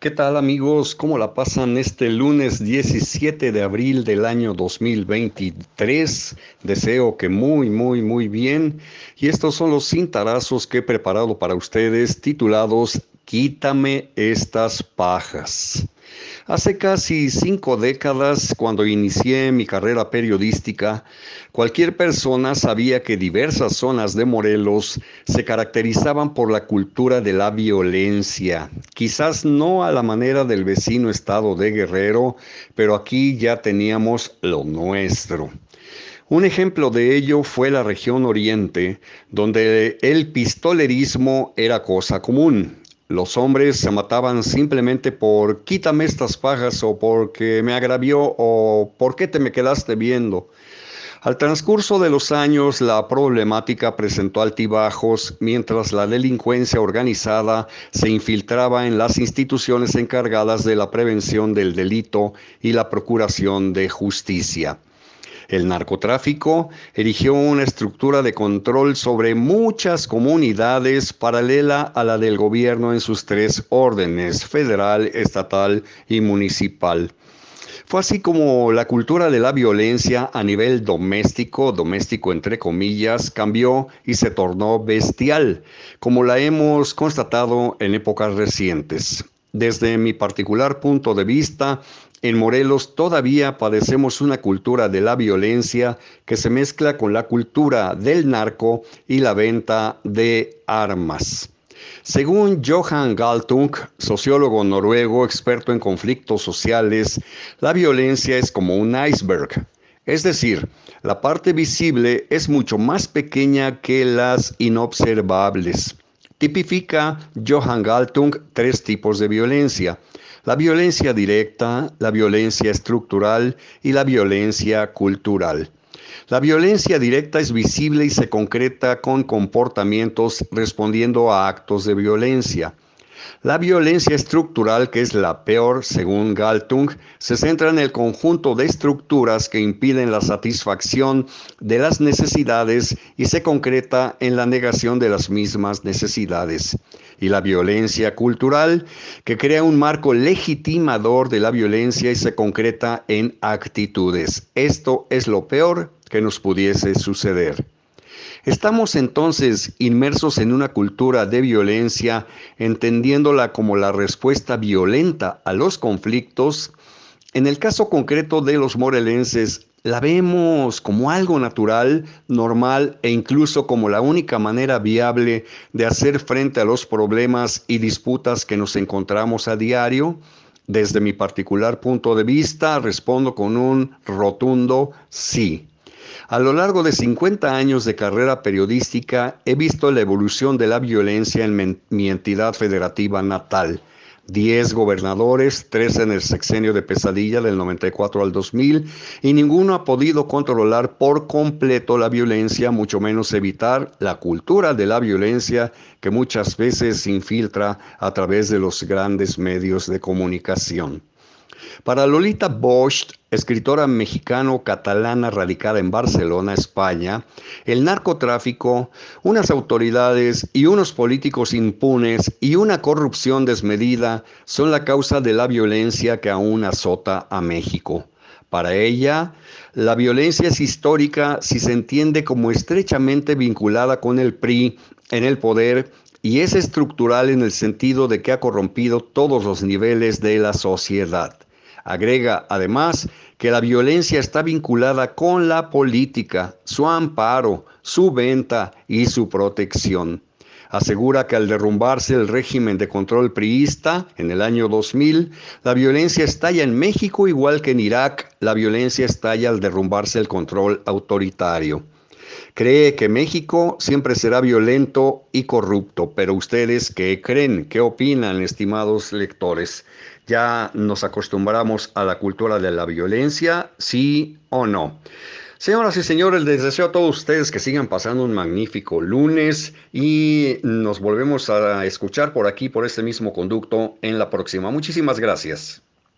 ¿Qué tal amigos? ¿Cómo la pasan este lunes 17 de abril del año 2023? Deseo que muy, muy, muy bien. Y estos son los cintarazos que he preparado para ustedes titulados Quítame estas pajas. Hace casi cinco décadas, cuando inicié mi carrera periodística, cualquier persona sabía que diversas zonas de Morelos se caracterizaban por la cultura de la violencia, quizás no a la manera del vecino estado de Guerrero, pero aquí ya teníamos lo nuestro. Un ejemplo de ello fue la región oriente, donde el pistolerismo era cosa común. Los hombres se mataban simplemente por quítame estas pajas o porque me agravió o por qué te me quedaste viendo. Al transcurso de los años, la problemática presentó altibajos mientras la delincuencia organizada se infiltraba en las instituciones encargadas de la prevención del delito y la procuración de justicia. El narcotráfico erigió una estructura de control sobre muchas comunidades paralela a la del gobierno en sus tres órdenes, federal, estatal y municipal. Fue así como la cultura de la violencia a nivel doméstico, doméstico entre comillas, cambió y se tornó bestial, como la hemos constatado en épocas recientes. Desde mi particular punto de vista, en Morelos todavía padecemos una cultura de la violencia que se mezcla con la cultura del narco y la venta de armas. Según Johan Galtung, sociólogo noruego experto en conflictos sociales, la violencia es como un iceberg. Es decir, la parte visible es mucho más pequeña que las inobservables. Tipifica Johan Galtung tres tipos de violencia. La violencia directa, la violencia estructural y la violencia cultural. La violencia directa es visible y se concreta con comportamientos respondiendo a actos de violencia. La violencia estructural, que es la peor según Galtung, se centra en el conjunto de estructuras que impiden la satisfacción de las necesidades y se concreta en la negación de las mismas necesidades. Y la violencia cultural, que crea un marco legitimador de la violencia y se concreta en actitudes. Esto es lo peor que nos pudiese suceder. Estamos entonces inmersos en una cultura de violencia, entendiéndola como la respuesta violenta a los conflictos. En el caso concreto de los morelenses, la vemos como algo natural, normal e incluso como la única manera viable de hacer frente a los problemas y disputas que nos encontramos a diario. Desde mi particular punto de vista, respondo con un rotundo sí. A lo largo de 50 años de carrera periodística he visto la evolución de la violencia en mi entidad federativa natal. 10 gobernadores, 3 en el sexenio de pesadilla del 94 al 2000, y ninguno ha podido controlar por completo la violencia, mucho menos evitar la cultura de la violencia que muchas veces se infiltra a través de los grandes medios de comunicación. Para Lolita Bosch, escritora mexicano-catalana radicada en Barcelona, España, el narcotráfico, unas autoridades y unos políticos impunes y una corrupción desmedida son la causa de la violencia que aún azota a México. Para ella, la violencia es histórica si se entiende como estrechamente vinculada con el PRI en el poder y es estructural en el sentido de que ha corrompido todos los niveles de la sociedad. Agrega además que la violencia está vinculada con la política, su amparo, su venta y su protección. Asegura que al derrumbarse el régimen de control priista en el año 2000, la violencia estalla en México igual que en Irak, la violencia estalla al derrumbarse el control autoritario. Cree que México siempre será violento y corrupto, pero ustedes qué creen, qué opinan, estimados lectores. ¿Ya nos acostumbramos a la cultura de la violencia, sí o no? Señoras y señores, les deseo a todos ustedes que sigan pasando un magnífico lunes y nos volvemos a escuchar por aquí, por este mismo conducto, en la próxima. Muchísimas gracias.